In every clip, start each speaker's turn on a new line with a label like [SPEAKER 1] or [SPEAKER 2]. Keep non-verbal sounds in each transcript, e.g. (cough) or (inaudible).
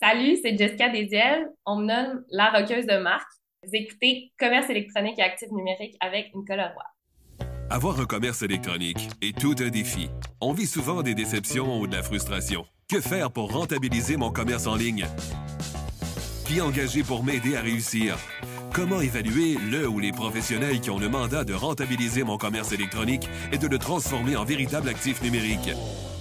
[SPEAKER 1] Salut, c'est Jessica Desiel. On me nomme la roqueuse de marque. Vous écoutez Commerce électronique et actifs numériques avec Nicolas Roy.
[SPEAKER 2] Avoir un commerce électronique est tout un défi. On vit souvent des déceptions ou de la frustration. Que faire pour rentabiliser mon commerce en ligne? Qui engager pour m'aider à réussir? Comment évaluer le ou les professionnels qui ont le mandat de rentabiliser mon commerce électronique et de le transformer en véritable actif numérique?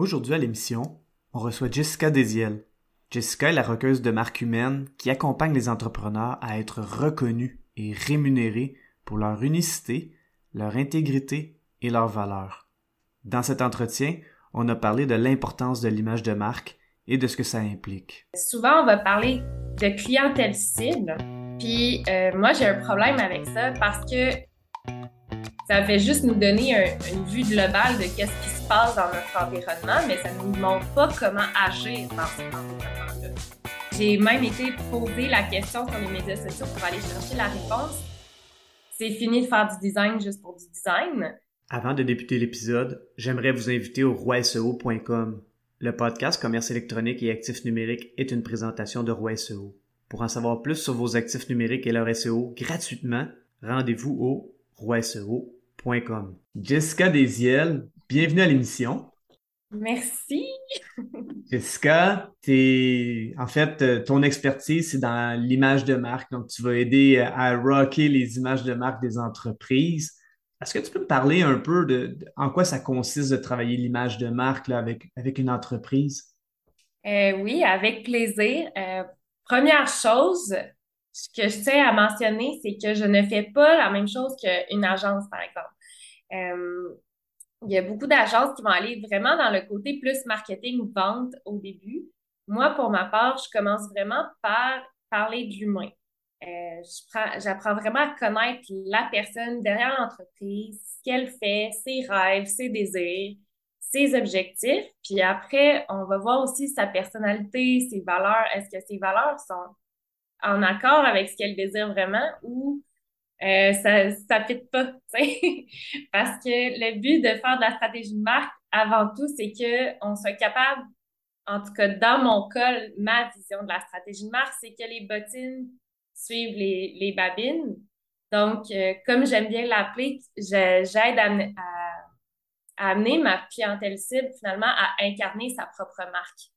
[SPEAKER 3] Aujourd'hui à l'émission, on reçoit Jessica Desiel. Jessica est la requeuse de marque humaine qui accompagne les entrepreneurs à être reconnus et rémunérés pour leur unicité, leur intégrité et leurs valeurs. Dans cet entretien, on a parlé de l'importance de l'image de marque et de ce que ça implique.
[SPEAKER 1] Souvent, on va parler de clientèle cible. Puis euh, moi, j'ai un problème avec ça parce que ça fait juste nous donner une vue globale de qu'est-ce qui se passe dans notre environnement, mais ça ne nous montre pas comment agir dans cet environnement-là. J'ai même été posé la question sur les médias sociaux pour aller chercher la réponse. C'est fini de faire du design juste pour du design.
[SPEAKER 3] Avant de débuter l'épisode, j'aimerais vous inviter au roiseo.com. Le podcast Commerce électronique et actifs numériques est une présentation de Roi SEO. Pour en savoir plus sur vos actifs numériques et leur SEO gratuitement, rendez-vous au roiseo.com. Jessica Desiel, bienvenue à l'émission.
[SPEAKER 1] Merci.
[SPEAKER 3] Jessica, es, en fait, euh, ton expertise, c'est dans l'image de marque. Donc, tu vas aider à rocker les images de marque des entreprises. Est-ce que tu peux me parler un peu de, en quoi ça consiste de travailler l'image de marque avec, avec une entreprise?
[SPEAKER 1] Euh, oui, avec plaisir. Euh, première chose, ce que je tiens à mentionner, c'est que je ne fais pas la même chose qu'une agence, par exemple. Euh, il y a beaucoup d'agences qui vont aller vraiment dans le côté plus marketing, vente au début. Moi, pour ma part, je commence vraiment par parler de l'humain. Euh, j'apprends vraiment à connaître la personne derrière l'entreprise, ce qu'elle fait, ses rêves, ses désirs, ses objectifs. Puis après, on va voir aussi sa personnalité, ses valeurs. Est-ce que ses valeurs sont en accord avec ce qu'elle désire vraiment ou euh, ça ça fit pas, (laughs) Parce que le but de faire de la stratégie de marque, avant tout, c'est que on soit capable, en tout cas dans mon cas, ma vision de la stratégie de marque, c'est que les bottines suivent les, les babines. Donc, euh, comme j'aime bien l'appeler, j'aide à, à, amener ma clientèle cible finalement à incarner sa propre marque.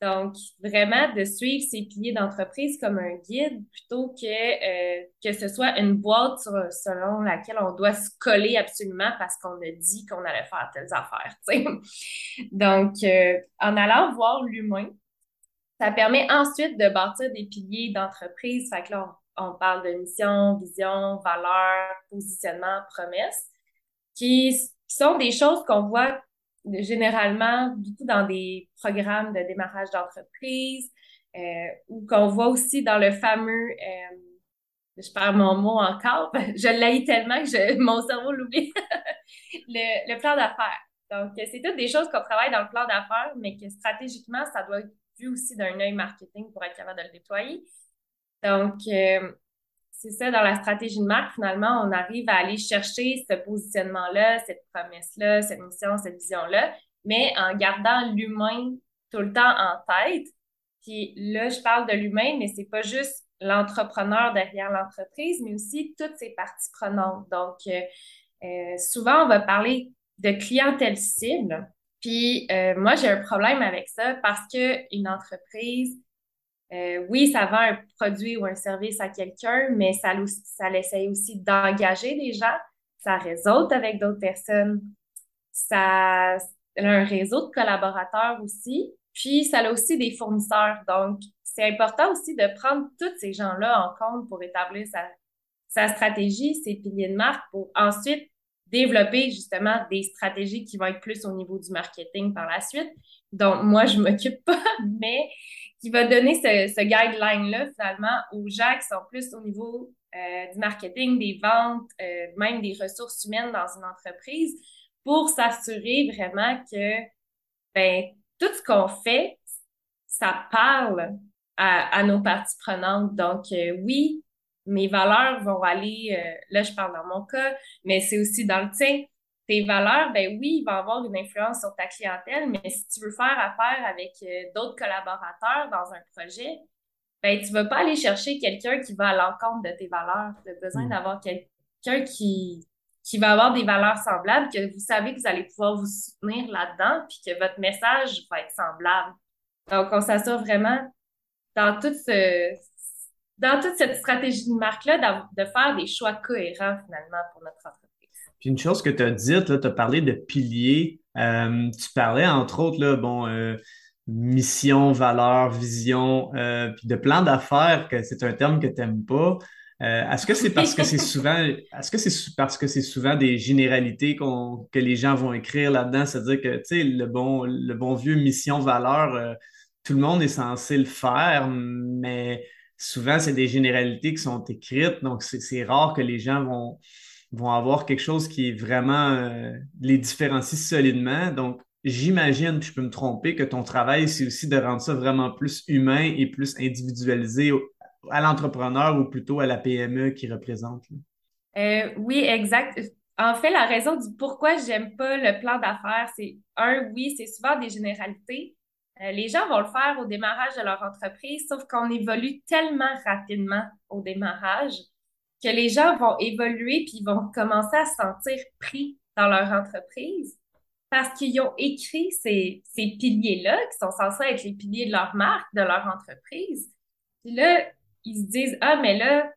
[SPEAKER 1] Donc, vraiment de suivre ces piliers d'entreprise comme un guide plutôt que euh, que ce soit une boîte selon laquelle on doit se coller absolument parce qu'on a dit qu'on allait faire telles affaires. (laughs) Donc, euh, en allant voir l'humain, ça permet ensuite de bâtir des piliers d'entreprise. Fait que là, on, parle de mission, vision, valeur, positionnement, promesse, qui, qui sont des choses qu'on voit généralement beaucoup dans des programmes de démarrage d'entreprise euh, ou qu'on voit aussi dans le fameux, euh, je perds mon mot encore, (laughs) je l'ai tellement que (laughs) mon cerveau l'oublie, (laughs) le, le, plan d'affaires. Donc, c'est toutes des choses qu'on travaille dans le plan d'affaires, mais que stratégiquement, ça doit être vu aussi d'un œil marketing pour être capable de le déployer. Donc, euh, c'est ça, dans la stratégie de marque, finalement, on arrive à aller chercher ce positionnement-là, cette promesse-là, cette mission, cette vision-là, mais en gardant l'humain tout le temps en tête. Puis là, je parle de l'humain, mais c'est pas juste l'entrepreneur derrière l'entreprise, mais aussi toutes ses parties prenantes. Donc, euh, euh, souvent, on va parler de clientèle cible. Puis euh, moi, j'ai un problème avec ça parce que une entreprise, euh, oui, ça vend un produit ou un service à quelqu'un, mais ça, essaie aussi d'engager des gens, ça réseaute avec d'autres personnes, ça a un réseau de collaborateurs aussi, puis ça a aussi des fournisseurs. Donc, c'est important aussi de prendre tous ces gens-là en compte pour établir sa, sa stratégie, ses piliers de marque, pour ensuite développer justement des stratégies qui vont être plus au niveau du marketing par la suite, dont moi, je m'occupe (laughs) pas, mais qui va donner ce, ce guideline-là finalement aux gens qui sont plus au niveau euh, du marketing, des ventes, euh, même des ressources humaines dans une entreprise pour s'assurer vraiment que ben, tout ce qu'on fait, ça parle à, nos parties prenantes. Donc, euh, oui, mes valeurs vont aller, là, je parle dans mon cas, mais c'est aussi dans le tien. Tes valeurs, ben oui, il va avoir une influence sur ta clientèle, mais si tu veux faire affaire avec d'autres collaborateurs dans un projet, ben, tu vas pas aller chercher quelqu'un qui va à l'encontre de tes valeurs. Tu as besoin mm. d'avoir quelqu'un qui, qui va avoir des valeurs semblables, que vous savez que vous allez pouvoir vous soutenir là-dedans, puis que votre message va être semblable. Donc, on s'assure vraiment dans toute, ce, dans toute cette stratégie de marque-là de faire des choix cohérents finalement pour notre entreprise.
[SPEAKER 3] Puis une chose que tu as dite, tu as parlé de piliers. Euh, tu parlais entre autres, bon, euh, mission, valeur, vision, euh, puis de plan d'affaires, que c'est un terme que tu n'aimes pas. Est-ce que c'est parce que c'est souvent, est-ce que c'est parce que c'est souvent des généralités que les gens vont écrire là-dedans, c'est-à-dire que tu sais le bon, le bon vieux mission valeur, tout le monde est censé le faire, mais souvent c'est des généralités qui sont écrites, donc c'est rare que les gens vont vont avoir quelque chose qui est vraiment les différencie solidement. Donc j'imagine, je peux me tromper, que ton travail, c'est aussi de rendre ça vraiment plus humain et plus individualisé à l'entrepreneur ou plutôt à la PME qui représente.
[SPEAKER 1] Euh, oui, exact. En fait, la raison du pourquoi j'aime pas le plan d'affaires, c'est un, oui, c'est souvent des généralités. Euh, les gens vont le faire au démarrage de leur entreprise, sauf qu'on évolue tellement rapidement au démarrage que les gens vont évoluer puis vont commencer à se sentir pris dans leur entreprise parce qu'ils ont écrit ces, ces piliers-là, qui sont censés être les piliers de leur marque, de leur entreprise. Puis là, ils se disent, ah, mais là,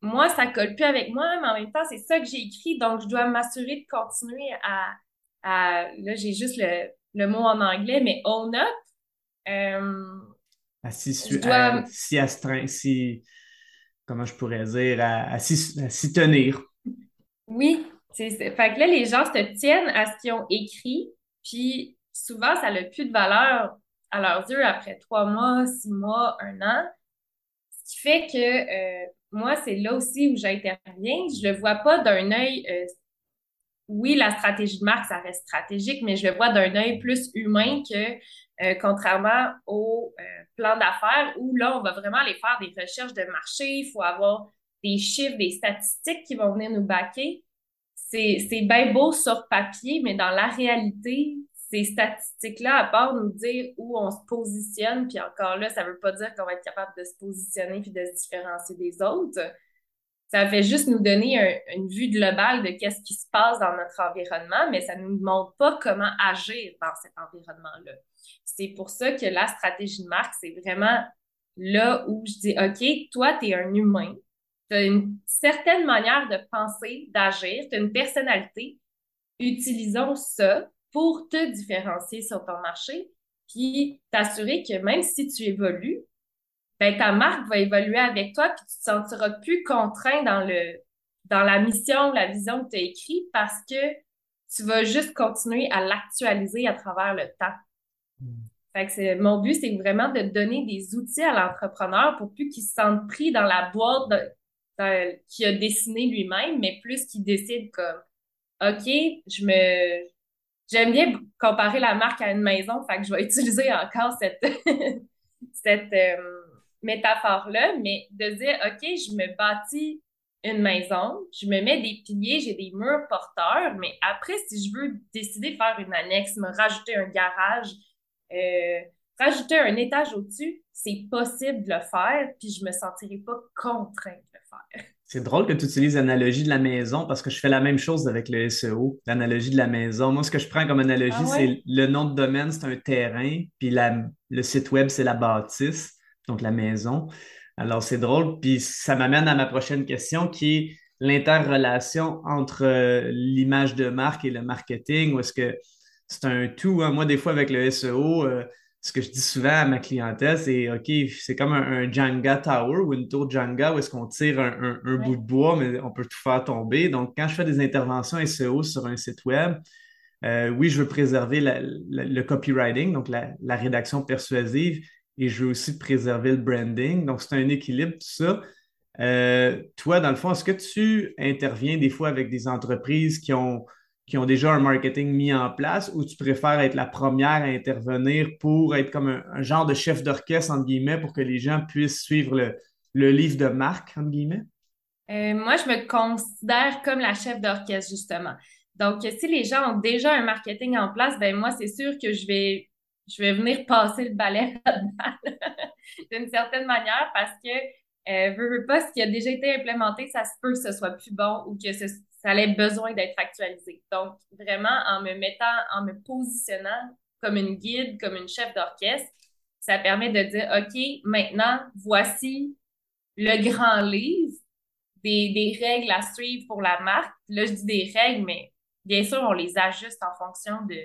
[SPEAKER 1] moi, ça colle plus avec moi, mais en même temps, c'est ça que j'ai écrit, donc je dois m'assurer de continuer à, à là, j'ai juste le, le, mot en anglais, mais own up. Euh,
[SPEAKER 3] à si, dois... si astreint, si, comment je pourrais dire, à, s'y tenir.
[SPEAKER 1] Oui, fait que là, les gens se tiennent à ce qu'ils ont écrit, puis souvent, ça n'a plus de valeur à leurs yeux après trois mois, six mois, un an. Ce qui fait que euh, moi, c'est là aussi où j'interviens. Je le vois pas d'un œil. Euh, oui, la stratégie de marque, ça reste stratégique, mais je le vois d'un œil plus humain que euh, contrairement au plan d'affaires où là, on va vraiment aller faire des recherches de marché. Il faut avoir des chiffres, des statistiques qui vont venir nous baquer c'est bien beau sur papier, mais dans la réalité, ces statistiques-là, à part nous dire où on se positionne, puis encore là, ça ne veut pas dire qu'on va être capable de se positionner puis de se différencier des autres. Ça fait juste nous donner une vue globale de qu'est-ce qui se passe dans notre environnement, mais ça ne nous montre pas comment agir dans cet environnement-là. C'est pour ça que la stratégie de marque, c'est vraiment là où je dis, OK, toi, tu es un humain, tu as une certaine manière de penser, d'agir, tu as une personnalité. Utilisons ça pour te différencier sur ton marché, puis t'assurer que même si tu évolues, ben, ta marque va évoluer avec toi, puis tu te sentiras plus contraint dans le dans la mission, la vision que tu as écrite parce que tu vas juste continuer à l'actualiser à travers le temps. Hmm. Fait que c'est, mon but, c'est vraiment de donner des outils à l'entrepreneur pour plus qu'il se sente pris dans la boîte de, qui a dessiné lui-même, mais plus qui décide comme OK, je me j'aime bien comparer la marque à une maison, fait que je vais (laughs) utiliser encore cette (laughs) cette euh, métaphore-là, mais de dire OK, je me bâtis une maison, je me mets des piliers, j'ai des murs porteurs, mais après, si je veux décider de faire une annexe, me rajouter un garage, euh, rajouter un étage au-dessus, c'est possible de le faire, puis je me sentirai pas contrainte de le faire. (laughs)
[SPEAKER 3] C'est drôle que tu utilises l'analogie de la maison parce que je fais la même chose avec le SEO, l'analogie de la maison. Moi, ce que je prends comme analogie, ah c'est le nom de domaine, c'est un terrain, puis le site web, c'est la bâtisse, donc la maison. Alors, c'est drôle, puis ça m'amène à ma prochaine question qui est l'interrelation entre euh, l'image de marque et le marketing, ou est-ce que c'est un tout? Hein? Moi, des fois, avec le SEO, euh, ce que je dis souvent à ma clientèle, c'est OK, c'est comme un, Jenga Tower ou une tour Jenga où est-ce qu'on tire un, bout de bois, mais on peut tout faire tomber. Donc, quand je fais des interventions SEO sur un site web, euh, oui, je veux préserver le copywriting, donc la, rédaction persuasive, et je veux aussi préserver le branding. Donc, c'est un équilibre, tout ça. Euh, toi, dans le fond, est-ce que tu interviens des fois avec des entreprises qui ont qui ont déjà un marketing mis en place ou tu préfères être la première à intervenir pour être comme un, genre de chef d'orchestre, entre guillemets, pour que les gens puissent suivre le, livre de marque, entre guillemets?
[SPEAKER 1] Euh, moi, je me considère comme la chef d'orchestre, justement. Donc, si les gens ont déjà un marketing en place, ben moi, c'est sûr que je vais, je vais venir passer le balai (laughs) d'une certaine manière parce que euh, veux, pas, ce qui a déjà été implémenté, ça se peut que ce soit plus bon ou que ça allait besoin d'être actualisé. Donc, vraiment, en me mettant, en me positionnant comme une guide, comme une chef d'orchestre, ça permet de dire, OK, maintenant, voici le grand livre des, des, règles à suivre pour la marque. Là, je dis des règles, mais bien sûr, on les ajuste en fonction de,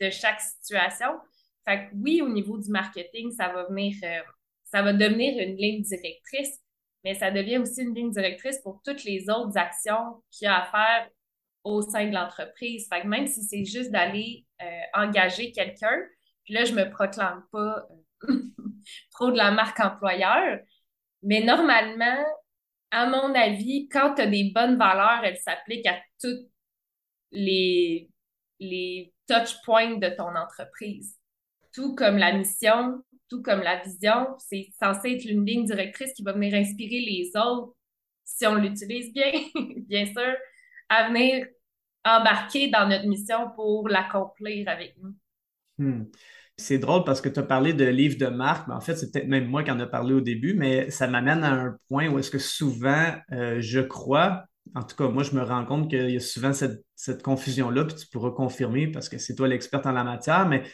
[SPEAKER 1] de chaque situation. Fait que oui, au niveau du marketing, ça va venir, euh, ça va devenir une ligne directrice, mais ça devient aussi une ligne directrice pour toutes les autres actions qu'il y a à faire au sein de l'entreprise. Même si c'est juste d'aller euh, engager quelqu'un, puis là, je me proclame pas euh, (laughs) trop de la marque employeur, mais normalement, à mon avis, quand tu as des bonnes valeurs, elles s'appliquent à toutes les, les touch points de ton entreprise. Tout comme la mission, tout comme la vision, c'est censé être une ligne directrice qui va venir inspirer les autres, si on l'utilise bien, (laughs) bien sûr, à venir embarquer dans notre mission pour l'accomplir avec nous.
[SPEAKER 3] Hmm. C'est drôle parce que tu as parlé de livres de marque, mais en fait, c'est peut-être même moi qui en ai parlé au début, mais ça m'amène à un point où est-ce que souvent, euh, je crois, en tout cas, moi, je me rends compte qu'il y a souvent cette, cette confusion-là, puis tu pourras confirmer parce que c'est toi l'experte en la matière, mais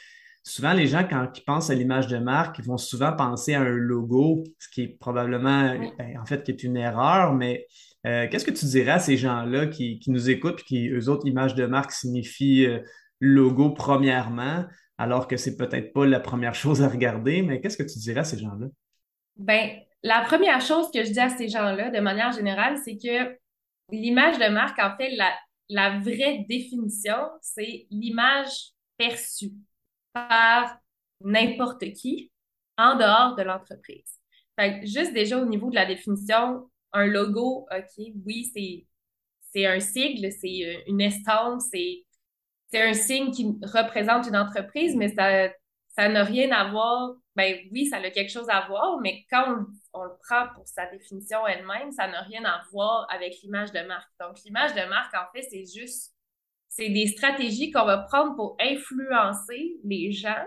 [SPEAKER 3] souvent, les gens, quand ils pensent à l'image de marque, ils vont souvent penser à un logo, ce qui est probablement, ben, en fait, qui est une erreur, mais euh, qu'est-ce que tu dirais à ces gens-là qui, nous écoutent et qui, eux autres, image de marque signifie euh, logo premièrement, alors que c'est peut-être pas la première chose à regarder, mais qu'est-ce que tu dirais à ces gens-là?
[SPEAKER 1] Ben, la première chose que je dis à ces gens-là, de manière générale, c'est que l'image de marque, en fait, la, la vraie définition, c'est l'image perçue par n'importe qui en dehors de l'entreprise. juste déjà au niveau de la définition, un logo, OK, oui, c'est, c'est un sigle, c'est euh, une estampe, c'est, un signe qui représente une entreprise, mais ça, ça n'a rien à voir. Ben oui, ça a quelque chose à voir, mais quand on le prend pour sa définition elle-même, ça n'a rien à voir avec l'image de marque. Donc, l'image de marque, en fait, c'est juste c'est des stratégies qu'on va prendre pour influencer les gens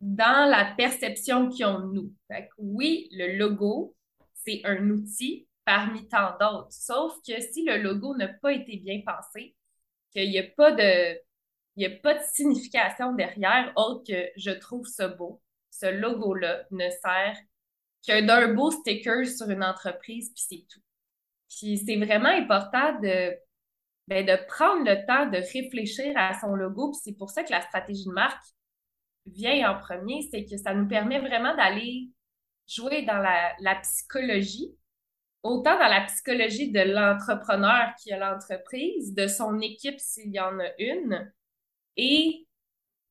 [SPEAKER 1] dans la perception qu'ils ont de nous. oui, le logo, c'est un outil parmi tant d'autres. Sauf que si le logo n'a pas été bien pensé, qu'il n'y a pas de il a pas de signification derrière autre que je trouve ça beau. Ce logo-là ne sert que d'un beau sticker sur une entreprise, puis c'est tout. Puis c'est vraiment important de ben, de prendre le temps de réfléchir à son logo. Puis c'est pour ça que la stratégie de marque vient en premier, c'est que ça nous permet vraiment d'aller jouer dans la, la, psychologie, autant dans la psychologie de l'entrepreneur qui a l'entreprise, de son équipe s'il y en a une, et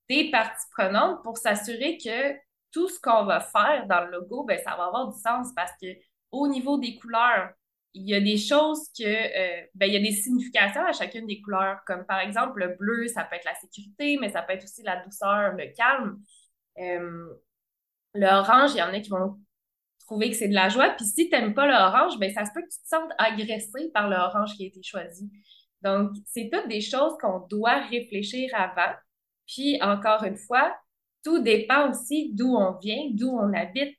[SPEAKER 1] des parties prenantes pour s'assurer que tout ce qu'on va faire dans le logo, ben, ça va avoir du sens parce que au niveau des couleurs, il y a des choses que, euh, ben, il y a des significations à chacune des couleurs, comme par exemple le bleu, ça peut être la sécurité, mais ça peut être aussi la douceur, le calme. Euh, l'orange, il y en a qui vont trouver que c'est de la joie. Puis si tu n'aimes pas l'orange, ben, ça se peut que tu te sentes agressé par l'orange qui a été choisi. Donc, c'est toutes des choses qu'on doit réfléchir avant. Puis, encore une fois, tout dépend aussi d'où on vient, d'où on habite.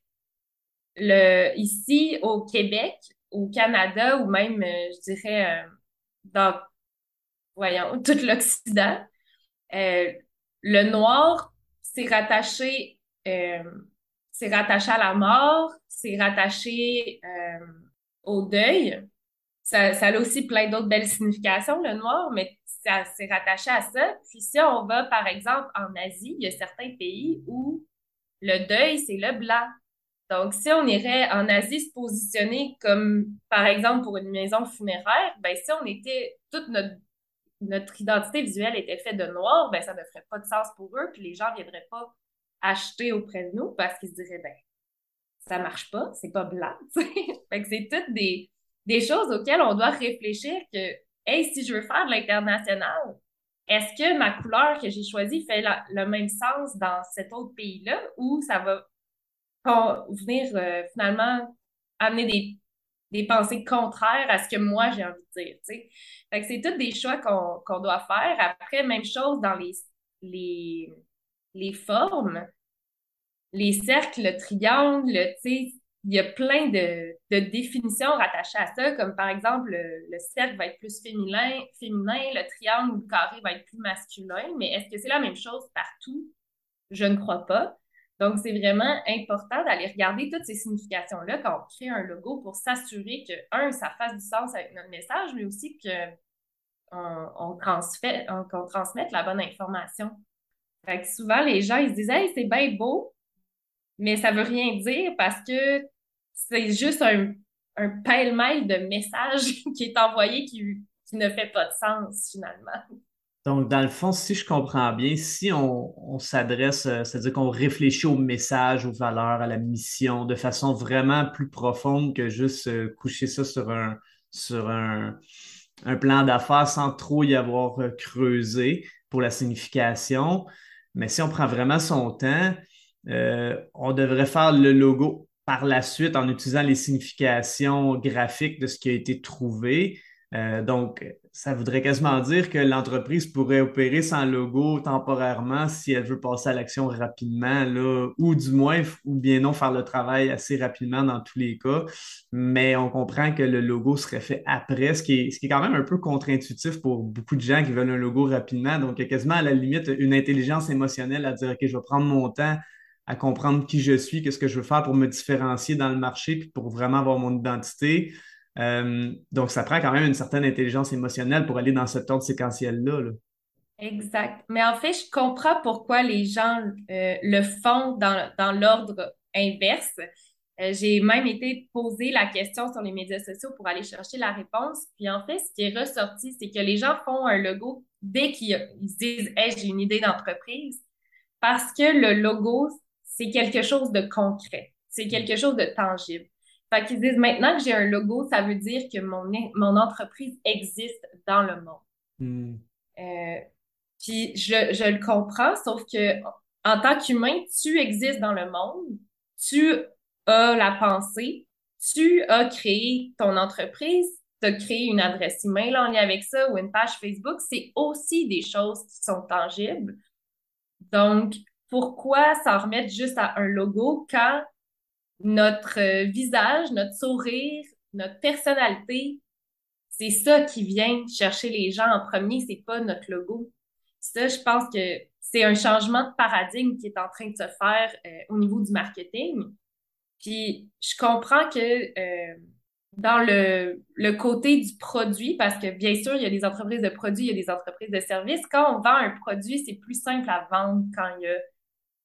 [SPEAKER 1] Le, ici, au Québec, au Canada ou même, euh, je dirais, euh, dans, voyons, (laughs) tout l'Occident, euh, le noir, c'est rattaché, c'est rattaché à la mort, c'est rattaché au deuil. Ça, ça, a aussi plein d'autres belles significations, le noir, mais ça c'est rattaché à ça. Puis si on va, par exemple, en Asie, il y a certains pays où le deuil, c'est le blanc. Donc, si on irait en Asie se positionner comme, par exemple, pour une maison funéraire, ben, si on était, toute notre, notre identité visuelle était faite de noir, ben, ça ne ferait pas de sens pour eux, puis les gens ne viendraient pas acheter auprès de nous parce qu'ils se diraient, ben, ça marche pas, c'est pas blanc, (laughs) fait que c'est toutes des, des choses auxquelles on doit réfléchir que, hey, si je veux faire de l'international, est-ce que ma couleur que j'ai choisie fait le même sens dans cet autre pays-là ou ça va venir euh, finalement amener des, des, pensées contraires à ce que moi j'ai envie de dire. Fait que c'est tous des choix qu'on doit faire. Après, même chose dans les, les, les formes, les cercles, le triangle, il y a plein de, de, définitions rattachées à ça, comme par exemple, le, cercle va être plus féminin, féminin, le triangle ou le carré va être plus masculin, mais est-ce que c'est la même chose partout? Je ne crois pas. Donc, c'est vraiment important d'aller regarder toutes ces significations-là quand on crée un logo pour s'assurer que, un, ça fasse du sens avec notre message, mais aussi qu'on on, transmette la bonne information. Fait que souvent, les gens, ils se disent, hey, c'est bien beau, mais ça veut rien dire parce que c'est juste un, un pêle-mêle de messages (laughs) qui est envoyé qui, qui ne fait pas de sens finalement.
[SPEAKER 3] Donc, dans le fond, si je comprends bien, si on, s'adresse, euh, c'est-à-dire qu'on réfléchit au message, aux valeurs, à la mission de façon vraiment plus profonde que juste euh, coucher ça sur un, sur un, plan d'affaires sans trop y avoir euh, creusé pour la signification. Mais si on prend vraiment son temps, on devrait faire le logo par la suite en utilisant les significations graphiques de ce qui a été trouvé euh, donc, ça voudrait quasiment dire que l'entreprise pourrait opérer sans logo temporairement si elle veut passer à l'action rapidement, ou du moins, ou bien non, faire le travail assez rapidement dans tous les cas. Mais on comprend que le logo serait fait après, ce qui est, ce qui est quand même un peu contre-intuitif pour beaucoup de gens qui veulent un logo rapidement. Donc, il y a quasiment à la limite une intelligence émotionnelle à dire, OK, je vais prendre mon temps à comprendre qui je suis, qu'est-ce que je veux faire pour me différencier dans le marché, puis pour vraiment avoir mon identité. Euh, donc, ça prend quand même une certaine intelligence émotionnelle pour aller dans cet ordre séquentiel-là.
[SPEAKER 1] Exact. Mais en fait, je comprends pourquoi les gens euh, le font dans, dans l'ordre inverse. Euh, j'ai même été posé la question sur les médias sociaux pour aller chercher la réponse. Puis en fait, ce qui est ressorti, c'est que les gens font un logo dès qu'ils se disent Hey, j'ai une idée d'entreprise. Parce que le logo, c'est quelque chose de concret. C'est quelque chose de tangible. Fait qu'ils disent maintenant que j'ai un logo, ça veut dire que mon, mon entreprise existe dans le monde. Hmm. Euh, puis je, je, le comprends, sauf que en tant qu'humain, tu existes dans le monde, tu as la pensée, tu as créé ton entreprise, tu as créé une adresse email en lien avec ça ou une page Facebook, c'est aussi des choses qui sont tangibles. Donc, pourquoi s'en remettre juste à un logo quand notre euh, visage, notre sourire, notre personnalité, c'est ça qui vient chercher les gens en premier, c'est pas notre logo. Ça, je pense que c'est un changement de paradigme qui est en train de se faire euh, au niveau du marketing. Puis je comprends que euh, dans le, le côté du produit, parce que bien sûr, il y a des entreprises de produits, il y a des entreprises de services. Quand on vend un produit, c'est plus simple à vendre quand il y a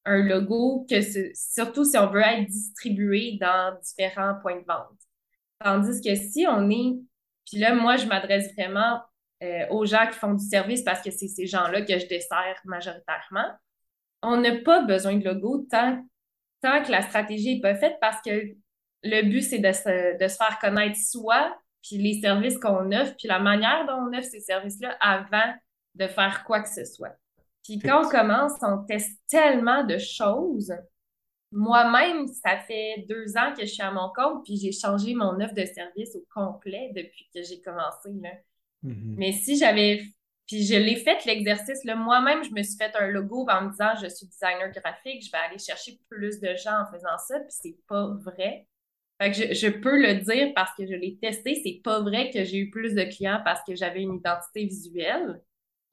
[SPEAKER 1] un logo, que surtout si on veut être distribué dans différents points de vente. Tandis que si on est, puis là, moi, je m'adresse vraiment euh, aux gens qui font du service parce que c'est ces gens-là que je dessert majoritairement. On n'a pas besoin de logo tant, tant que la stratégie n'est pas faite parce que le but, c'est de se, de se faire connaître soi, puis les services qu'on offre, puis la manière dont on offre ces services-là avant de faire quoi que ce soit. Puis quand on commence, on teste tellement de choses. Moi-même, ça fait deux ans que je suis à mon compte, puis j'ai changé mon offre de service au complet depuis que j'ai commencé. Là. Mm-hmm. Mais si j'avais. Puis je l'ai fait l'exercice. Moi-même, je me suis fait un logo en me disant je suis designer graphique, je vais aller chercher plus de gens en faisant ça, puis c'est pas vrai. Fait que je, je, peux le dire parce que je l'ai testé, c'est pas vrai que j'ai eu plus de clients parce que j'avais une identité visuelle.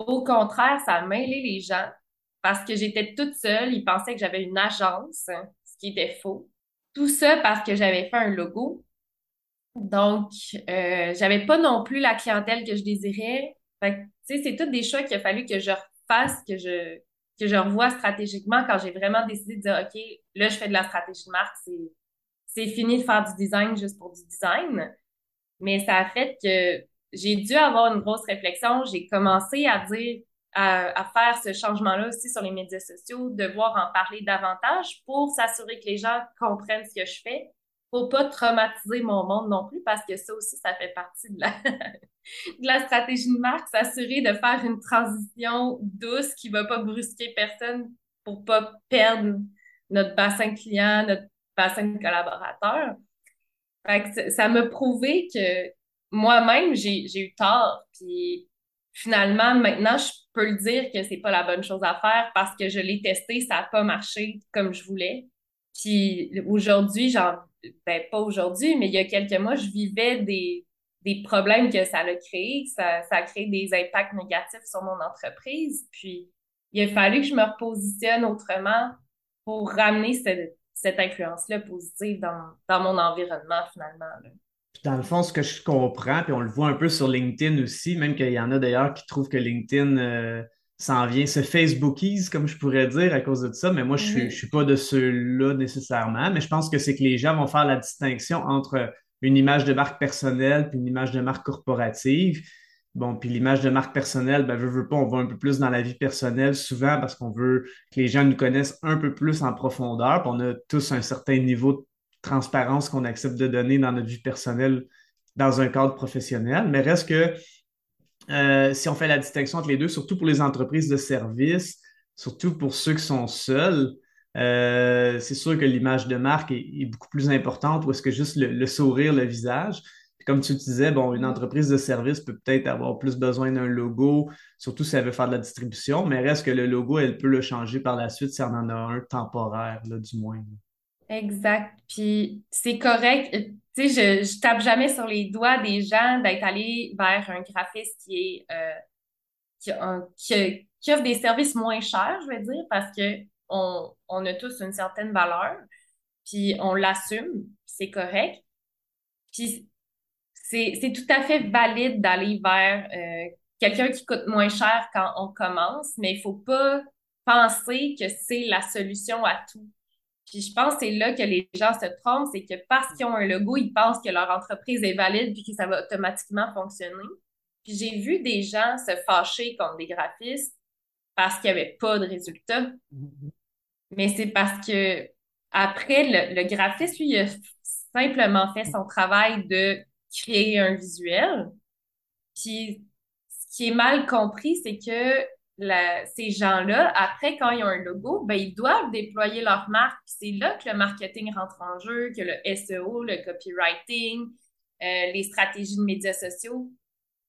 [SPEAKER 1] Au contraire, ça a mêlé les gens parce que j'étais toute seule. Ils pensaient que j'avais une agence, ce qui était faux. Tout ça parce que j'avais fait un logo. Donc, euh, j'avais pas non plus la clientèle que je désirais. c'est toutes des choix qu'il a fallu que je refasse, que je, que je stratégiquement quand j'ai vraiment décidé de dire, OK, là, je fais de la stratégie de marque, c'est, c'est fini de faire du design juste pour du design. Mais ça a fait que j'ai dû avoir une grosse réflexion. J'ai commencé à dire, à, faire ce changement-là aussi sur les médias sociaux, devoir en parler davantage pour s'assurer que les gens comprennent ce que je fais, pour pas traumatiser mon monde non plus, parce que ça aussi, ça fait partie de la, (laughs) de la stratégie de marque, s'assurer de faire une transition douce qui va pas brusquer personne pour pas perdre notre bassin client, notre bassin de collaborateurs. Fait ça m'a prouvé que moi-même, j'ai eu tort. Puis finalement, maintenant, je peux le dire que c'est pas la bonne chose à faire parce que je l'ai testé, ça n'a pas marché comme je voulais. Puis aujourd'hui, genre, ben pas aujourd'hui, mais il y a quelques mois, je vivais des, des problèmes que ça a créé, ça, ça a créé des impacts négatifs sur mon entreprise. Puis il a fallu que je me repositionne autrement pour ramener cette, cette influence-là positive dans, dans mon environnement finalement. Là
[SPEAKER 3] dans le fond, ce que je comprends, puis on le voit un peu sur LinkedIn aussi, même qu'il y en a d'ailleurs qui trouvent que LinkedIn euh, s'en vient, se Facebookise, comme je pourrais dire, à cause de ça, mais moi, je ne suis, je suis pas de ceux-là nécessairement, mais je pense que c'est que les gens vont faire la distinction entre une image de marque personnelle puis une image de marque corporative. Bon, puis l'image de marque personnelle, ben, veut, veut pas, on va un peu plus dans la vie personnelle souvent parce qu'on veut que les gens nous connaissent un peu plus en profondeur. Puis on a tous un certain niveau de transparence qu'on accepte de donner dans notre vie personnelle dans un cadre professionnel. Mais reste que euh, si on fait la distinction entre les deux, surtout pour les entreprises de services, surtout pour ceux qui sont seuls, euh, c'est sûr que l'image de marque est, beaucoup plus importante ou est-ce que juste le, sourire, le visage. comme tu disais, bon, une entreprise de service peut peut-être avoir plus besoin d'un logo, surtout si elle veut faire de la distribution, mais reste que le logo, elle peut le changer par la suite si elle en a un temporaire, là, du moins.
[SPEAKER 1] Exact. Puis c'est correct. Tu sais, je, je tape jamais sur les doigts des gens d'être allé vers un graphiste qui est euh, qui, qui, offre des services moins chers, je vais dire, parce que on, on a tous une certaine valeur, puis on l'assume, c'est correct. Puis c'est tout à fait valide d'aller vers euh, quelqu'un qui coûte moins cher quand on commence, mais il faut pas penser que c'est la solution à tout. Puis je pense que c'est là que les gens se trompent, c'est que parce qu'ils ont un logo, ils pensent que leur entreprise est valide puis que ça va automatiquement fonctionner. Puis j'ai vu des gens se fâcher contre des graphistes parce qu'il n'y avait pas de résultats. Mais c'est parce que après, le, graphiste, lui, il a simplement fait son travail de créer un visuel. Puis ce qui est mal compris, c'est que ces gens-là, après, quand ils ont un logo, ben, ils doivent déployer leur marque. C'est là que le marketing rentre en jeu, que le SEO, le copywriting, euh, les stratégies de médias sociaux.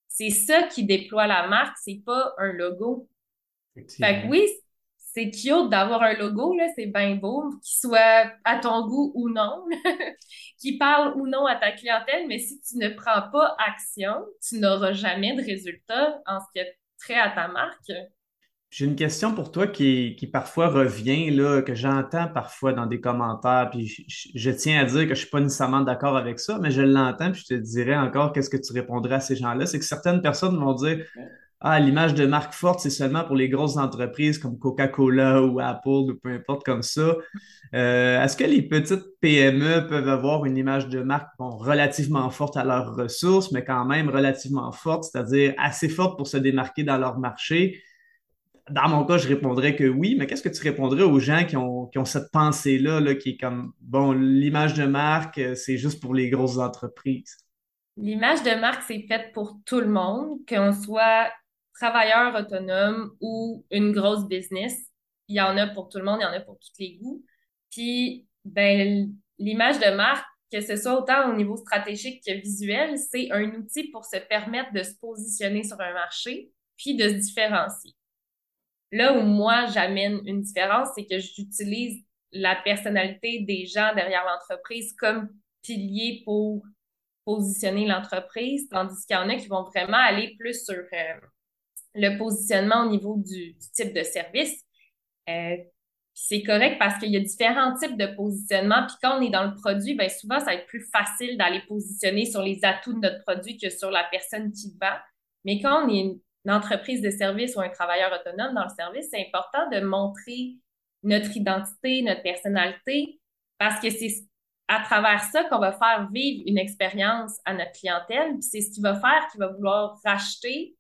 [SPEAKER 1] C'est ça qui déploie la marque, c'est pas un logo. Fait que oui, c'est cute d'avoir un logo, c'est bien beau, qu'il soit à ton goût ou non, (laughs) qui parle ou non à ta clientèle, mais si tu ne prends pas action, tu n'auras jamais de résultat en ce qui est trait à ta marque.
[SPEAKER 3] J'ai une question pour toi qui, parfois revient, là, que j'entends parfois dans des commentaires, puis je, tiens à dire que je ne suis pas nécessairement d'accord avec ça, mais je l'entends, puis je te dirais encore qu'est-ce que tu répondrais à ces gens-là. C'est que certaines personnes vont dire Ah, l'image de marque forte, c'est seulement pour les grosses entreprises comme Coca-Cola ou Apple ou peu importe comme ça. Euh, est-ce que les petites PME peuvent avoir une image de marque relativement forte à leurs ressources, mais quand même relativement forte, c'est-à-dire assez forte pour se démarquer dans leur marché? Dans mon cas, je répondrais que oui, mais qu'est-ce que tu répondrais aux gens qui ont, cette pensée-là, là, qui est comme, bon, l'image de marque, euh, c'est juste pour les grosses entreprises?
[SPEAKER 1] L'image de marque, c'est faite pour tout le monde, qu'on soit travailleur autonome ou une grosse business. Il y en a pour tout le monde, il y en a pour tous les goûts. Puis, ben, l'image de marque, que ce soit autant au niveau stratégique que visuel, c'est un outil pour se permettre de se positionner sur un marché, puis de se différencier. Là où moi, j'amène une différence, c'est que j'utilise la personnalité des gens derrière l'entreprise comme pilier pour positionner l'entreprise, tandis qu'il y en a qui vont vraiment aller plus sur euh, le positionnement au niveau du, type de service. Euh, c'est correct parce qu'il y a différents types de positionnement. Puis quand on est dans le produit, bien souvent, ça va être plus facile d'aller positionner sur les atouts de notre produit que sur la personne qui vend. Mais quand on est entreprise de service ou un travailleur autonome dans le service, c'est important de montrer notre identité, notre personnalité, parce que c'est à travers ça qu'on va faire vivre une expérience à notre clientèle. c'est ce qui va faire qu'il va vouloir racheter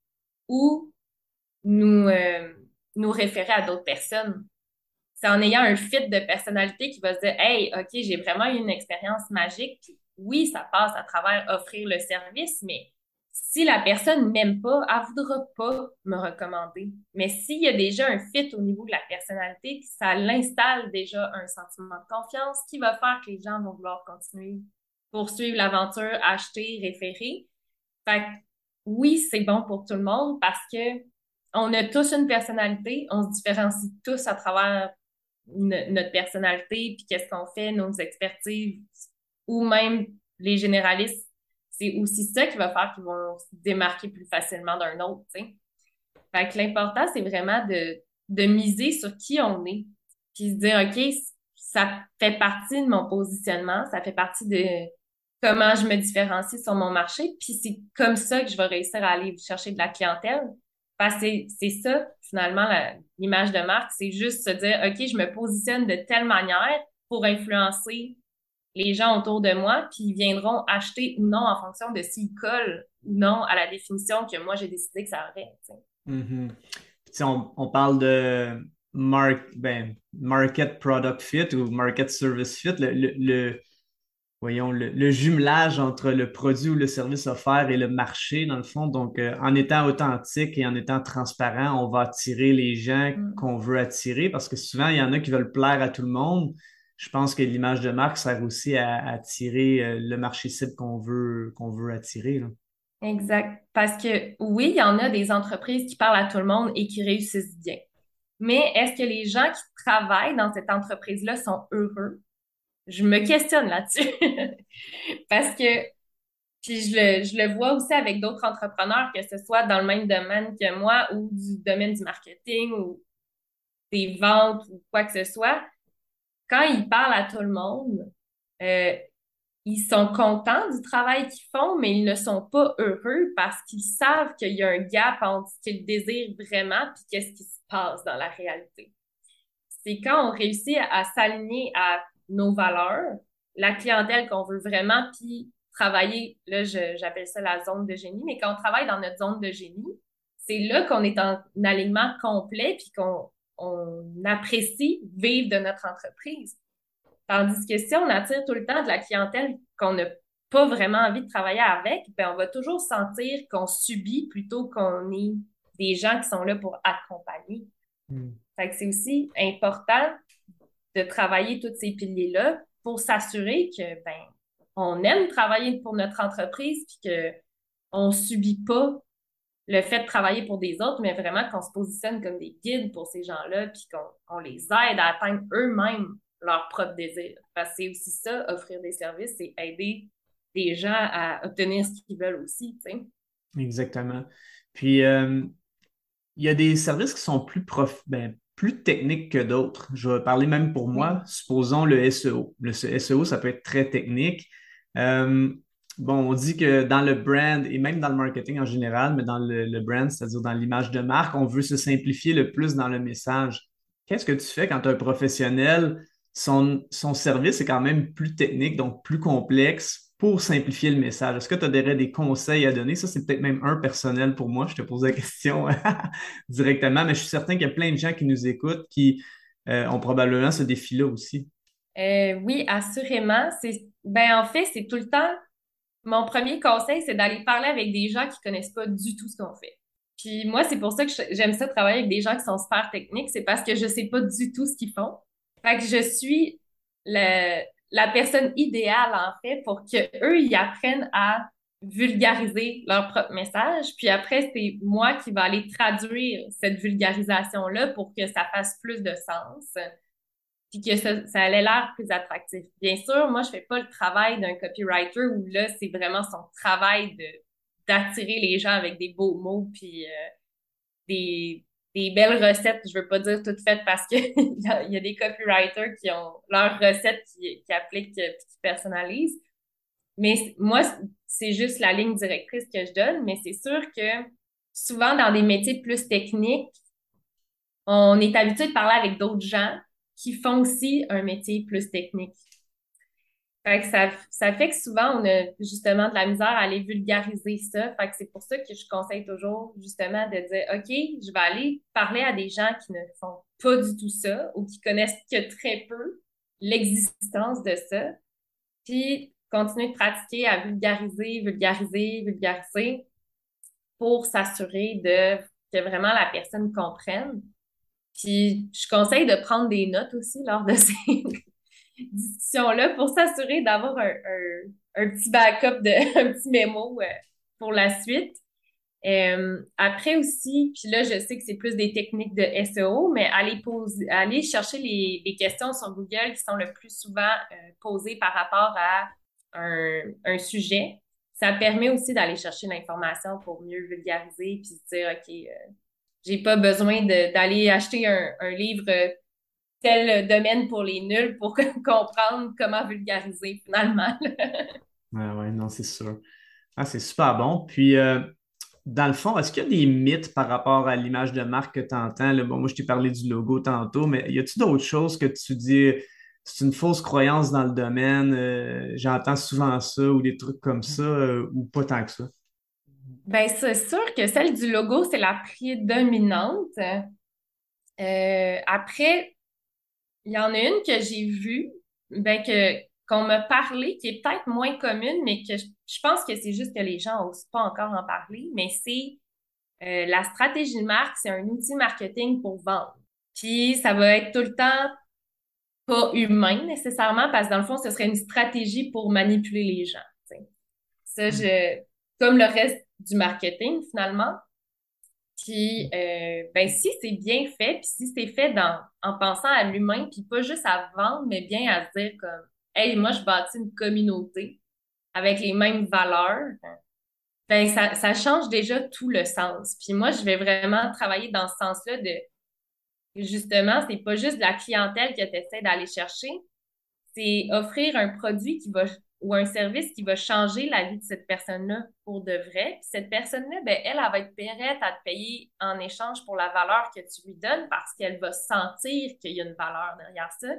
[SPEAKER 1] ou nous, euh, nous référer à d'autres personnes. C'est en ayant un fit de personnalité qui va se dire Hey, OK, j'ai vraiment eu une expérience magique. Puis oui, ça passe à travers offrir le service, mais si la personne m'aime pas, elle voudra pas me recommander. Mais s'il y a déjà un fit au niveau de la personnalité, ça l'installe déjà un sentiment de confiance qui va faire que les gens vont vouloir continuer, poursuivre l'aventure, acheter, référer. Fait oui, c'est bon pour tout le monde parce que on a tous une personnalité, on se différencie tous à travers notre personnalité, puis qu'est-ce qu'on fait, nos expertises, ou même les généralistes c'est aussi ça qui va faire qu'ils vont se démarquer plus facilement d'un autre, l'important, c'est vraiment de, de miser sur qui on est, puis se dire, OK, ça fait partie de mon positionnement, ça fait partie de comment je me différencie sur mon marché, puis c'est comme ça que je vais réussir à aller chercher de la clientèle. Parce que c'est ça, finalement, l'image de marque, c'est juste se dire, OK, je me positionne de telle manière pour influencer les gens autour de moi, puis ils viendront acheter ou non en fonction de s'ils collent ou non à la définition que moi j'ai décidé que ça aurait.
[SPEAKER 3] Mm on, on, parle de ben, market product fit ou market service fit. Le, voyons, le, jumelage entre le produit ou le service offert et le marché, dans le fond. Donc, euh, en étant authentique et en étant transparent, on va attirer les gens mm. qu'on veut attirer parce que souvent, il y en a qui veulent plaire à tout le monde je pense que l'image de marque sert aussi à, attirer euh, le marché cible qu'on veut, qu'on veut attirer.
[SPEAKER 1] Exact. Parce que oui, il y en a des entreprises qui parlent à tout le monde et qui réussissent bien. Mais est-ce que les gens qui travaillent dans cette entreprise-là sont heureux? Je me questionne là-dessus. (laughs) Parce que, puis je le, je le vois aussi avec d'autres entrepreneurs, que ce soit dans le même domaine que moi ou du domaine du marketing ou des ventes ou quoi que ce soit quand ils parlent à tout le monde, euh, ils sont contents du travail qu'ils font, mais ils ne sont pas heureux parce qu'ils savent qu'il y a un gap entre ce qu'ils désirent vraiment et qu'est-ce qui se passe dans la réalité. C'est quand on réussit à, s'aligner à nos valeurs, la clientèle qu'on veut vraiment, puis travailler, là, j'appelle ça la zone de génie, mais quand on travaille dans notre zone de génie, c'est là qu'on est en alignement complet, puis qu'on on apprécie vivre de notre entreprise. Tandis que si on attire tout le temps de la clientèle qu'on n'a pas vraiment envie de travailler avec, ben on va toujours sentir qu'on subit plutôt qu'on est des gens qui sont là pour accompagner. Hmm. c'est aussi important de travailler tous ces piliers-là pour s'assurer que ben on aime travailler pour notre entreprise puis que on subit pas le fait de travailler pour des autres, mais vraiment qu'on se positionne comme des guides pour ces gens-là, puis qu'on les aide à atteindre eux-mêmes leurs propres désirs. Parce que c'est aussi ça, offrir des services, c'est aider des gens à obtenir ce qu'ils veulent aussi.
[SPEAKER 3] Exactement. Puis, euh, il y a des services qui sont plus, prof... Ben, plus techniques que d'autres. Je vais parler même pour moi. Supposons le SEO. Le SEO, ça peut être très technique. Euh, bon, on dit que dans le brand et même dans le marketing en général, mais dans le, brand, c'est-à-dire dans l'image de marque, on veut se simplifier le plus dans le message. Qu'est-ce que tu fais quand un professionnel, son, son service est quand même plus technique, donc plus complexe pour simplifier le message? Est-ce que tu aurais des conseils à donner? Ça, c'est peut-être même un personnel pour moi. Je te pose la question (laughs) directement, mais je suis certain qu'il y a plein de gens qui nous écoutent qui euh, ont probablement ce défi-là aussi.
[SPEAKER 1] Euh, oui, assurément. Ben, en fait, c'est tout le temps mon premier conseil, c'est d'aller parler avec des gens qui connaissent pas du tout ce qu'on fait. Puis moi, c'est pour ça que j'aime ça travailler avec des gens qui sont super techniques, c'est parce que je sais pas du tout ce qu'ils font. Fait que je suis la personne idéale, en fait, pour qu'eux, ils apprennent à vulgariser leur propre message. Puis après, c'est moi qui vais aller traduire cette vulgarisation-là pour que ça fasse plus de sens puis que ça, ça allait l'air plus attractif. Bien sûr, moi, je fais pas le travail d'un copywriter où là, c'est vraiment son travail de d'attirer les gens avec des beaux mots puis euh, des, des belles recettes. Je veux pas dire toutes faites parce que (laughs) il y, a des copywriters qui ont leurs recettes qui, qui appliquent puis qui personnalisent. Mais moi, c'est juste la ligne directrice que je donne, mais c'est sûr que souvent dans des métiers plus techniques, on est habitué de parler avec d'autres gens qui font aussi un métier plus technique. Fait ça, ça fait que souvent, on a justement de la misère à aller vulgariser ça. Fait c'est pour ça que je conseille toujours justement de dire, OK, je vais aller parler à des gens qui ne font pas du tout ça ou qui connaissent que très peu l'existence de ça. Puis continuer de pratiquer à vulgariser, vulgariser, vulgariser pour s'assurer de que vraiment la personne comprenne. Puis je conseille de prendre des notes aussi lors de (laughs) ces discussion-là pour s'assurer d'avoir un, un, petit backup, de, (laughs) un petit mémo euh, pour la suite. Euh, après aussi, puis là, je sais que c'est plus des techniques de SEO, mais aller, poser, chercher les, les questions sur Google qui sont le plus souvent euh, posées par rapport à un, un sujet. Ça permet aussi d'aller chercher l'information pour mieux vulgariser puis dire, OK, j'ai pas besoin d'aller acheter un, un livre tel domaine pour les nuls pour (laughs) comprendre comment vulgariser finalement.
[SPEAKER 3] oui, ouais, non, c'est sûr. Ah, c'est super bon. Puis, euh, dans le fond, est-ce qu'il y a des mythes par rapport à l'image de marque que tu entends? Bon, moi, je t'ai parlé du logo tantôt, mais y a-t-il d'autres choses que tu dis, c'est une fausse croyance dans le domaine, euh, j'entends souvent ça, ou des trucs comme ça, euh, ou pas tant que ça?
[SPEAKER 1] Bien, c'est sûr que celle du logo, c'est la prédominante. après, il y en a une que j'ai vue, ben que qu'on m'a parlé, qui est peut-être moins commune, mais que je, pense que c'est juste que les gens n'osent pas encore en parler, mais c'est euh, la stratégie de marque, c'est un outil marketing pour vendre. Puis ça va être tout le temps pas humain nécessairement, parce que dans le fond, ce serait une stratégie pour manipuler les gens. Ça, je, comme le reste du marketing, finalement, puis, euh, ben, si c'est bien fait, puis si c'est fait dans, en pensant à l'humain, puis pas juste à vendre, mais bien à se dire comme, hey, moi, je bâtis une communauté avec les mêmes valeurs, ben, ça, ça change déjà tout le sens. Puis moi, je vais vraiment travailler dans ce sens-là de, justement, c'est pas juste la clientèle que tu essaies d'aller chercher, c'est offrir un produit qui va ou un service qui va changer la vie de cette personne-là pour de vrai. Puis cette personne-là, ben, elle, elle va être prête à te payer en échange pour la valeur que tu lui donnes parce qu'elle va sentir qu'il y a une valeur derrière ça,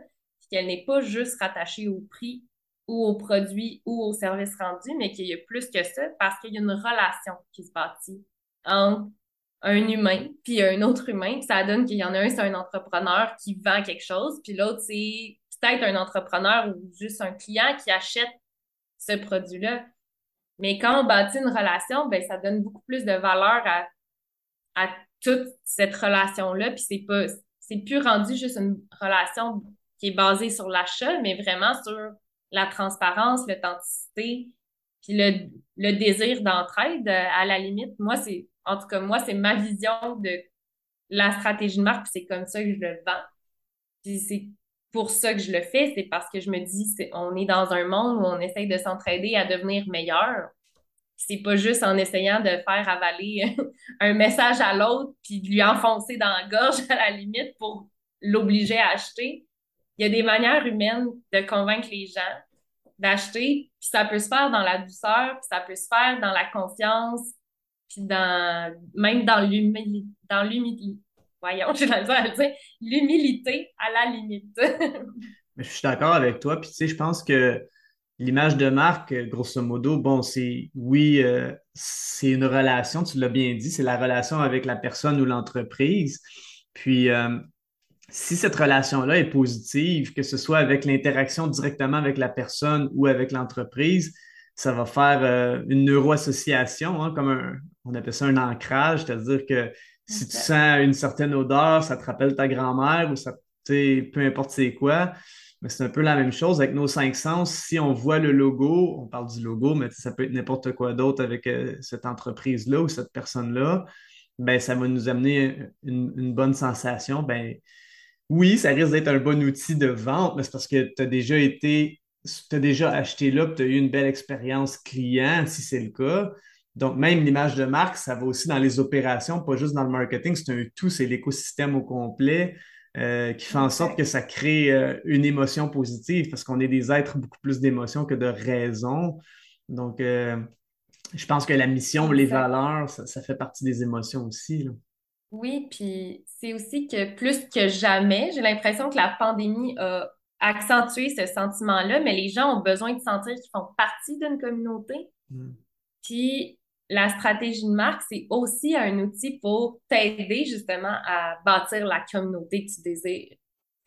[SPEAKER 1] puis qu'elle n'est pas juste rattachée au prix ou au produit ou au service rendu, mais qu'il y a plus que ça parce qu'il y a une relation qui se bâtit entre un humain puis un autre humain. Puis ça donne qu'il y en a un, c'est un entrepreneur qui vend quelque chose, puis l'autre, c'est peut-être un entrepreneur ou juste un client qui achète ce produit-là. Mais quand on bâtit une relation, ben, ça donne beaucoup plus de valeur à, à toute cette relation-là. Puis c'est pas, c'est plus rendu juste une relation qui est basée sur l'achat, mais vraiment sur la transparence, l'authenticité, puis le, le désir d'entraide. À la limite, moi, c'est, en tout cas, moi, c'est ma vision de la stratégie de marque, puis c'est comme ça que je le vends. Puis c'est pour ça que je le fais, c'est parce que je me dis, c'est, on est dans un monde où on essaye de s'entraider à devenir meilleur. C'est pas juste en essayant de faire avaler (laughs) un message à l'autre puis de lui enfoncer dans la gorge (laughs) à la limite pour l'obliger à acheter. Il y a des manières humaines de convaincre les gens d'acheter, puis ça peut se faire dans la douceur, puis ça peut se faire dans la confiance, puis dans même dans l'humilité, dans l'humilité, voyons, j'ai la à dire, l'humilité à la limite. (laughs)
[SPEAKER 3] je suis d'accord avec toi. Puis, tu sais, je pense que l'image de marque, grosso modo, bon, c'est oui, euh, c'est une relation, tu l'as bien dit, c'est la relation avec la personne ou l'entreprise. Puis, euh, si cette relation-là est positive, que ce soit avec l'interaction directement avec la personne ou avec l'entreprise, ça va faire euh, une neuroassociation, hein, comme un, on appelle ça un ancrage, c'est-à-dire que si tu sens une certaine odeur, ça te rappelle ta grand-mère ou ça, peu importe c'est quoi. Mais c'est un peu la même chose avec nos cinq sens. Si on voit le logo, on parle du logo, mais ça peut être n'importe quoi d'autre avec euh, cette entreprise-là ou cette personne-là, ben, ça va nous amener une, bonne sensation. Ben, oui, ça risque d'être un bon outil de vente, mais c'est parce que tu as déjà été, tu as déjà acheté là, tu as eu une belle expérience client, si c'est le cas. Donc, même l'image de marque, ça va aussi dans les opérations, pas juste dans le marketing, c'est un tout, c'est l'écosystème au complet euh, qui fait en sorte que ça crée euh, une émotion positive parce qu'on est des êtres beaucoup plus d'émotions que de raison. Donc, euh, Je pense que la mission, les valeurs, ça, fait partie des émotions aussi.
[SPEAKER 1] Oui, puis c'est aussi que plus que jamais, j'ai l'impression que la pandémie a accentué ce sentiment-là, mais les gens ont besoin de sentir qu'ils font partie d'une communauté. Mm. Puis la stratégie de marque, c'est aussi un outil pour t'aider justement à bâtir la communauté que tu désires.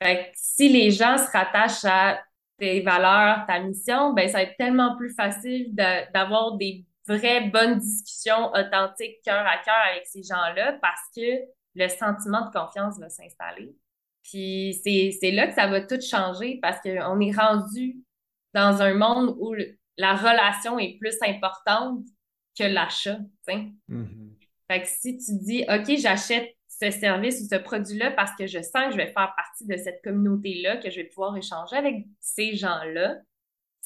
[SPEAKER 1] Fait que si les gens se rattachent à tes valeurs, ta mission, ben ça va être tellement plus facile d'avoir des vraies bonnes discussions authentiques, cœur à cœur avec ces gens-là parce que le sentiment de confiance va s'installer. Puis c'est là que ça va tout changer parce qu'on est rendu dans un monde où la relation est plus importante que l'achat. Mm-hmm. Fait que si tu dis OK, j'achète ce service ou ce produit-là parce que je sens que je vais faire partie de cette communauté-là, que je vais pouvoir échanger avec ces gens-là,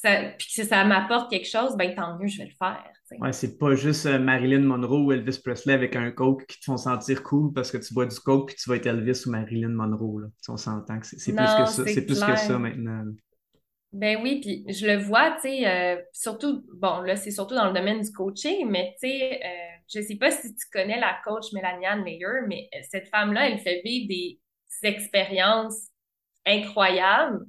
[SPEAKER 1] puis que ça m'apporte quelque chose, ben tant mieux, je vais le faire.
[SPEAKER 3] Ouais, c'est pas juste euh, Marilyn Monroe ou Elvis Presley avec un coke qui te font sentir cool parce que tu bois du coke puis tu vas être Elvis ou Marilyn Monroe. Là. On s'entend que c'est plus que ça. C'est plus que ça maintenant.
[SPEAKER 1] Ben oui, puis je le vois, tu sais, euh, surtout, bon, là, c'est surtout dans le domaine du coaching, mais tu sais, euh, je sais pas si tu connais la coach Mélanie Meyer, mais euh, cette femme-là, elle fait vivre des expériences incroyables,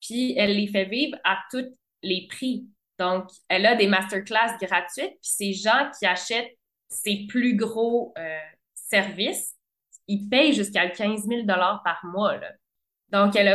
[SPEAKER 1] puis elle les fait vivre à tous les prix. Donc, elle a des masterclass gratuites, puis ces gens qui achètent ses plus gros services, ils payent jusqu'à 15 000 par mois, là. Donc, elle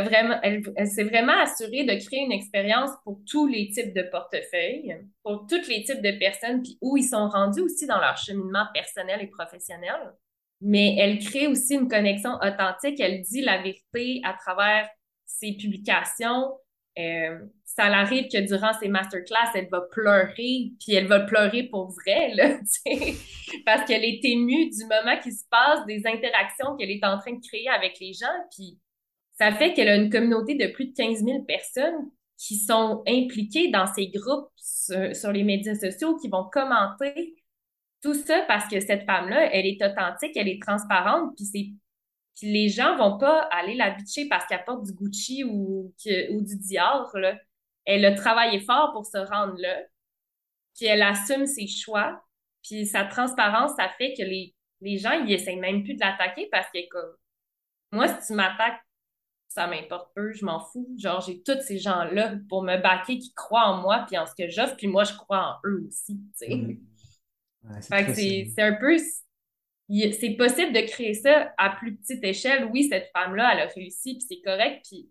[SPEAKER 1] elle, s'est vraiment assurée de créer une expérience pour tous les types de portefeuilles, pour tous les types de personnes, puis où ils sont rendus aussi dans leur cheminement personnel et professionnel. Mais elle crée aussi une connexion authentique. Elle dit la vérité à travers ses publications. Euh, ça arrive que durant ses masterclass, elle va pleurer, puis elle va pleurer pour vrai, là, (laughs) parce qu'elle est émue du moment qui se passe, des interactions qu'elle est en train de créer avec les gens, puis ça fait qu'elle a une communauté de plus de 15 000 personnes qui sont impliquées dans ces groupes sur, les médias sociaux, qui vont commenter tout ça parce que cette femme-là, elle est authentique, elle est transparente, puis c'est les gens vont pas aller la bitcher parce qu'elle porte du Gucci ou, ou du Dior. Là. Elle a travaillé fort pour se rendre là, puis elle assume ses choix, puis sa transparence, ça fait que les, les gens, ils essaient même plus de l'attaquer parce que comme moi, si tu m'attaques ça m'importe peu, je m'en fous. Genre, j'ai tous ces gens-là pour me baquer qui croient en moi puis en ce que j'offre, puis moi, je crois en eux aussi, tu sais. Mm. fait que c'est un peu... C'est possible de créer ça à plus petite échelle. Oui, cette femme-là, elle a réussi, puis c'est correct, puis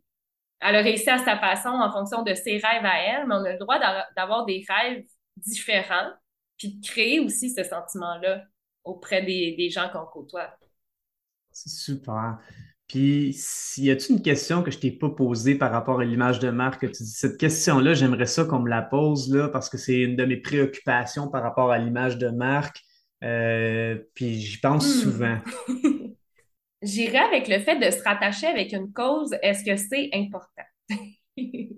[SPEAKER 1] elle a réussi à sa façon en fonction de ses rêves à elle, mais on a le droit d'avoir des rêves différents, puis de créer aussi ce sentiment-là auprès des, des gens qu'on côtoie.
[SPEAKER 3] C'est super. Puis, y a-t-il une question que je t'ai pas posée par rapport à l'image de marque? Tu dis, cette question-là, j'aimerais ça qu'on me la pose là, parce que c'est une de mes préoccupations par rapport à l'image de marque. Euh, puis j'y pense hmm. souvent. (laughs)
[SPEAKER 1] J'irais avec le fait de se rattacher avec une cause. Est-ce que c'est important? (laughs)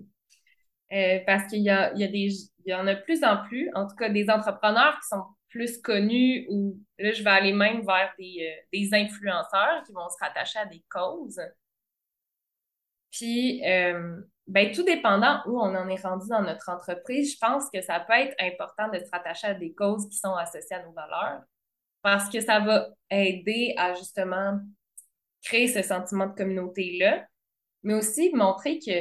[SPEAKER 1] Euh, parce qu'il y, a, il y, a des, il y en a plus en plus, en tout cas des entrepreneurs qui sont plus connus ou là, je vais aller même vers des, euh, des influenceurs qui vont se rattacher à des causes. Puis, euh, ben, tout dépendant où on en est rendu dans notre entreprise, je pense que ça peut être important de se rattacher à des causes qui sont associées à nos valeurs parce que ça va aider à justement créer ce sentiment de communauté-là, mais aussi montrer que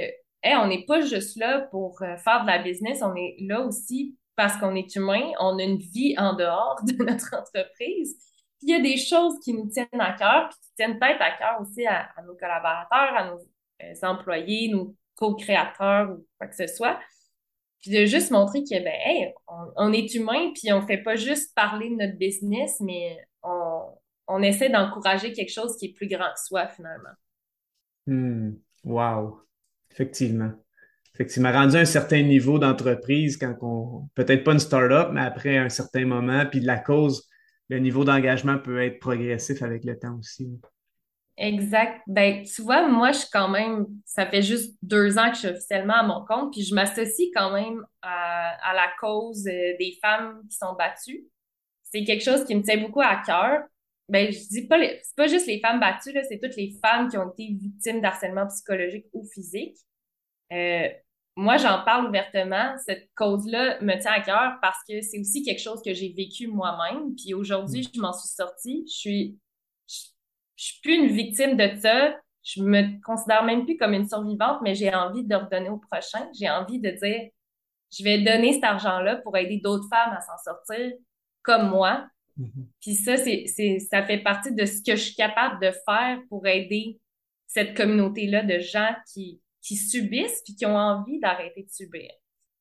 [SPEAKER 1] hey, on n'est pas juste là pour euh, faire de la business, on est là aussi parce qu'on est humain, on a une vie en dehors (laughs) de notre entreprise. Puis il y a des choses qui nous tiennent à cœur, puis qui tiennent peut-être à cœur aussi à, nos collaborateurs, à nos euh, employés, nos co-créateurs ou quoi que ce soit. Puis de juste montrer que, ben, on, est humain, puis on fait pas juste parler de notre business, mais on, on essaie d'encourager quelque chose qui est plus grand que soi, finalement.
[SPEAKER 3] Hmm. Wow. Effectivement m'a rendu à un certain niveau d'entreprise quand on, peut-être pas une start-up, mais après un certain moment, puis de la cause, le niveau d'engagement peut être progressif avec le temps aussi.
[SPEAKER 1] Exact. Ben, tu vois, moi, je suis quand même, ça fait juste deux ans que je suis officiellement à mon compte, puis je m'associe quand même à, la cause euh, des femmes qui sont battues. C'est quelque chose qui me tient beaucoup à cœur. Ben, je dis pas, c'est pas juste les femmes battues, c'est toutes les femmes qui ont été victimes d'harcèlement psychologique ou physique. Euh, moi, j'en parle ouvertement. Cette cause-là me tient à cœur parce que c'est aussi quelque chose que j'ai vécu moi-même. Puis aujourd'hui, je m'en suis sortie. Je suis, je, suis plus une victime de ça. Je me considère même plus comme une survivante, mais j'ai envie de redonner au prochain. J'ai envie de dire, je vais donner cet argent-là pour aider d'autres femmes à s'en sortir comme moi. Mm-hmm. Puis ça, c'est, c'est, ça fait partie de ce que je suis capable de faire pour aider cette communauté-là de gens qui, qui subissent puis qui ont envie d'arrêter de subir.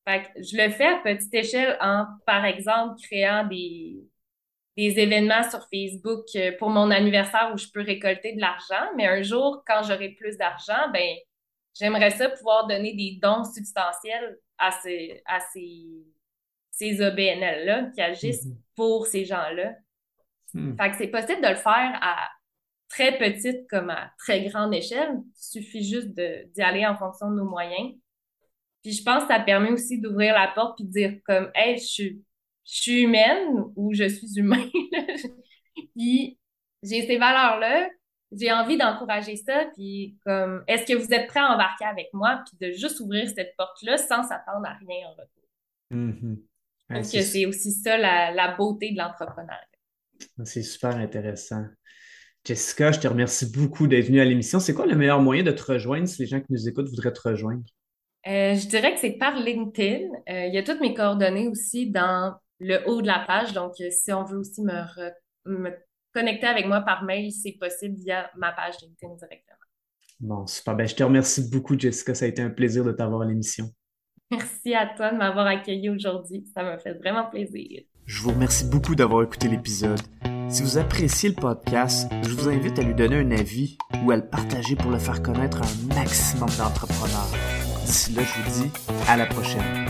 [SPEAKER 1] Fait que je le fais à petite échelle en, par exemple, créant des, des événements sur Facebook euh, pour mon anniversaire où je peux récolter de l'argent, mais un jour, quand j'aurai plus d'argent, ben j'aimerais ça pouvoir donner des dons substantiels à ces, à ces, ces OBNL-là qui agissent mm-hmm. pour ces gens-là. Mm. Fait que c'est possible de le faire à très petite comme à très grande échelle. Il suffit juste d'y aller en fonction de nos moyens. Puis je pense que ça permet aussi d'ouvrir la porte puis de dire comme Hey, je suis, je suis humaine ou je suis humain. (laughs) puis j'ai ces valeurs-là, j'ai envie d'encourager ça, puis comme est-ce que vous êtes prêts à embarquer avec moi, puis de juste ouvrir cette porte-là sans s'attendre à rien en retour. Mm que c'est aussi ça la, la beauté de l'entrepreneuriat.
[SPEAKER 3] C'est super intéressant. Jessica, je te remercie beaucoup d'être venue à l'émission. C'est quoi le meilleur moyen de te rejoindre si les gens qui nous écoutent voudraient te rejoindre?
[SPEAKER 1] Euh, je dirais que c'est par LinkedIn. Euh, il y a toutes mes coordonnées aussi dans le haut de la page. Donc, euh, si on veut aussi me, me connecter avec moi par mail, c'est possible via ma page LinkedIn directement.
[SPEAKER 3] Bon, super. Ben, je te remercie beaucoup, Jessica. Ça a été un plaisir de t'avoir à l'émission.
[SPEAKER 1] Merci à toi de m'avoir accueilli aujourd'hui. Ça m'a fait vraiment plaisir.
[SPEAKER 3] Je vous remercie beaucoup d'avoir écouté l'épisode. Si vous appréciez le podcast, je vous invite à lui donner un avis ou à le partager pour le faire connaître à un maximum d'entrepreneurs. D'ici là, je vous dis à la prochaine.